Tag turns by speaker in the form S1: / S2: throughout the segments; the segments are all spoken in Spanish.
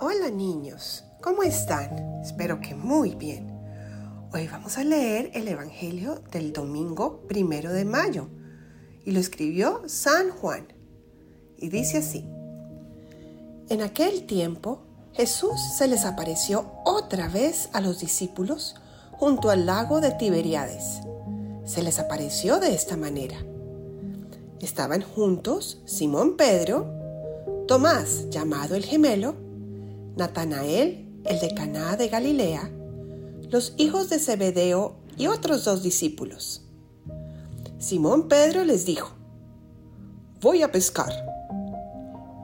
S1: Hola niños, ¿cómo están? Espero que muy bien. Hoy vamos a leer el Evangelio del domingo primero de mayo y lo escribió San Juan. Y dice así, en aquel tiempo Jesús se les apareció otra vez a los discípulos junto al lago de Tiberiades. Se les apareció de esta manera. Estaban juntos Simón Pedro, Tomás llamado el gemelo, Natanael, el de Caná de Galilea, los hijos de Zebedeo y otros dos discípulos. Simón Pedro les dijo, Voy a pescar.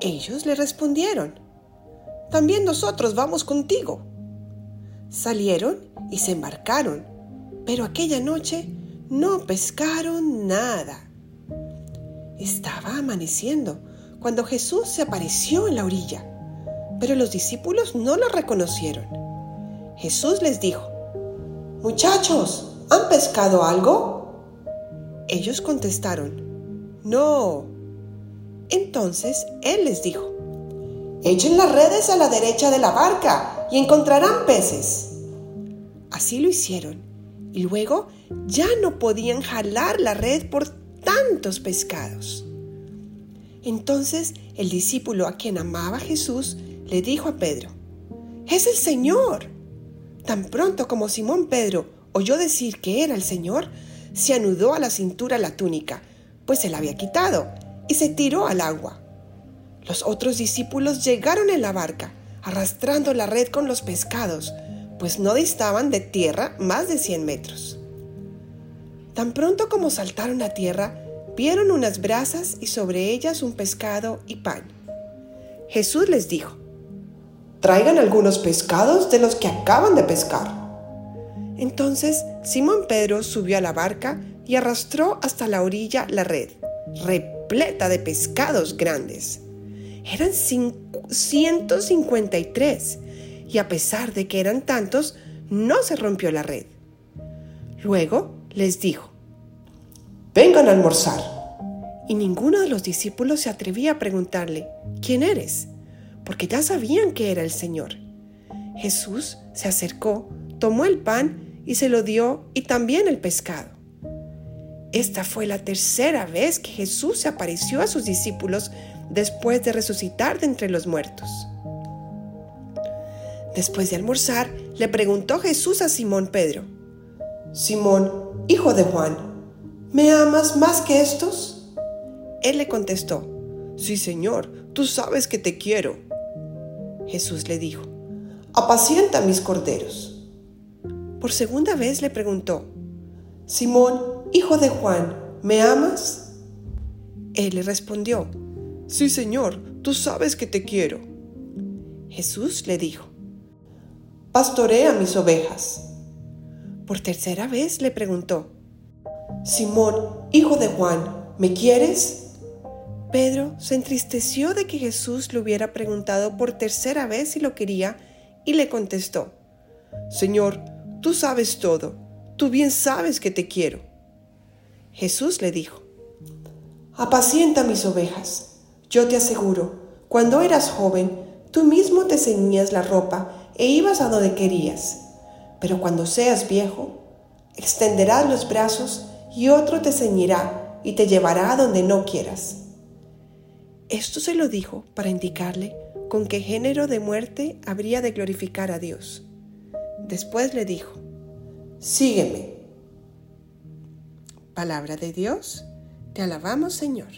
S1: Ellos le respondieron, También nosotros vamos contigo. Salieron y se embarcaron, pero aquella noche no pescaron nada. Estaba amaneciendo cuando Jesús se apareció en la orilla pero los discípulos no lo reconocieron. Jesús les dijo, Muchachos, ¿han pescado algo? Ellos contestaron, No. Entonces Él les dijo, Echen las redes a la derecha de la barca y encontrarán peces. Así lo hicieron, y luego ya no podían jalar la red por tantos pescados. Entonces el discípulo a quien amaba Jesús le dijo a Pedro, es el Señor. Tan pronto como Simón Pedro oyó decir que era el Señor, se anudó a la cintura la túnica, pues se la había quitado, y se tiró al agua. Los otros discípulos llegaron en la barca, arrastrando la red con los pescados, pues no distaban de tierra más de cien metros. Tan pronto como saltaron a tierra, vieron unas brasas y sobre ellas un pescado y pan. Jesús les dijo, traigan algunos pescados de los que acaban de pescar. Entonces Simón Pedro subió a la barca y arrastró hasta la orilla la red, repleta de pescados grandes. Eran 153 y a pesar de que eran tantos, no se rompió la red. Luego les dijo, vengan a almorzar. Y ninguno de los discípulos se atrevía a preguntarle, ¿quién eres? Porque ya sabían que era el Señor. Jesús se acercó, tomó el pan y se lo dio y también el pescado. Esta fue la tercera vez que Jesús se apareció a sus discípulos después de resucitar de entre los muertos. Después de almorzar, le preguntó Jesús a Simón Pedro, Simón, hijo de Juan, ¿me amas más que estos? Él le contestó, Sí, Señor, tú sabes que te quiero. Jesús le dijo, apacienta mis corderos. Por segunda vez le preguntó, Simón, hijo de Juan, ¿me amas? Él le respondió, Sí, Señor, tú sabes que te quiero. Jesús le dijo, Pastorea mis ovejas. Por tercera vez le preguntó, Simón, hijo de Juan, ¿me quieres? Pedro se entristeció de que Jesús le hubiera preguntado por tercera vez si lo quería y le contestó, Señor, tú sabes todo, tú bien sabes que te quiero. Jesús le dijo, Apacienta mis ovejas. Yo te aseguro, cuando eras joven, tú mismo te ceñías la ropa e ibas a donde querías. Pero cuando seas viejo, extenderás los brazos y otro te ceñirá y te llevará a donde no quieras. Esto se lo dijo para indicarle con qué género de muerte habría de glorificar a Dios. Después le dijo, Sígueme. Palabra de Dios, te alabamos Señor.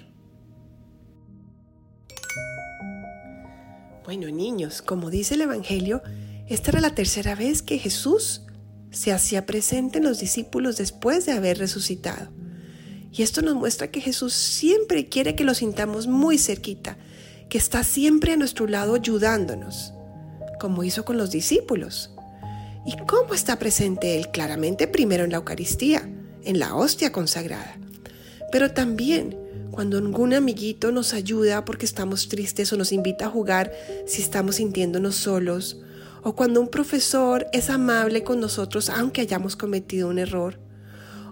S1: Bueno niños, como dice el Evangelio, esta era la tercera vez que Jesús se hacía presente en los discípulos después de haber resucitado. Y esto nos muestra que Jesús siempre quiere que lo sintamos muy cerquita, que está siempre a nuestro lado ayudándonos, como hizo con los discípulos. ¿Y cómo está presente Él? Claramente primero en la Eucaristía, en la hostia consagrada, pero también cuando algún amiguito nos ayuda porque estamos tristes o nos invita a jugar si estamos sintiéndonos solos, o cuando un profesor es amable con nosotros aunque hayamos cometido un error,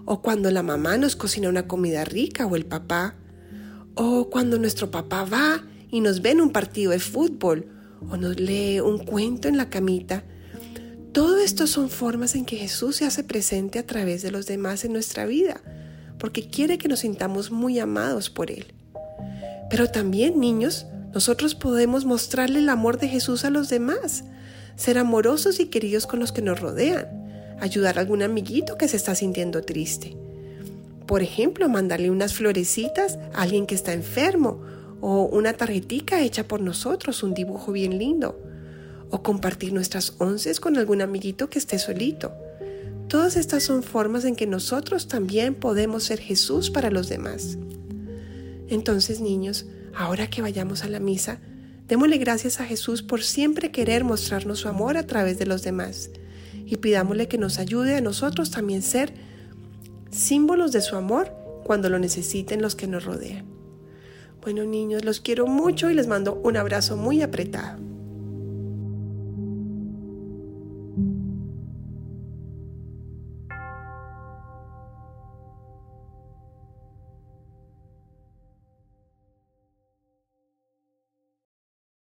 S1: o cuando la mamá nos cocina una comida rica o el papá, o cuando nuestro papá va y nos ve en un partido de fútbol, o nos lee un cuento en la camita. Todo esto son formas en que Jesús se hace presente a través de los demás en nuestra vida, porque quiere que nos sintamos muy amados por Él. Pero también, niños, nosotros podemos mostrarle el amor de Jesús a los demás, ser amorosos y queridos con los que nos rodean, ayudar a algún amiguito que se está sintiendo triste. Por ejemplo, mandarle unas florecitas a alguien que está enfermo o una tarjetica hecha por nosotros, un dibujo bien lindo, o compartir nuestras onces con algún amiguito que esté solito. Todas estas son formas en que nosotros también podemos ser Jesús para los demás. Entonces, niños, ahora que vayamos a la misa, démosle gracias a Jesús por siempre querer mostrarnos su amor a través de los demás y pidámosle que nos ayude a nosotros también ser símbolos de su amor cuando lo necesiten los que nos rodean. Bueno niños, los quiero mucho y les mando un abrazo muy apretado.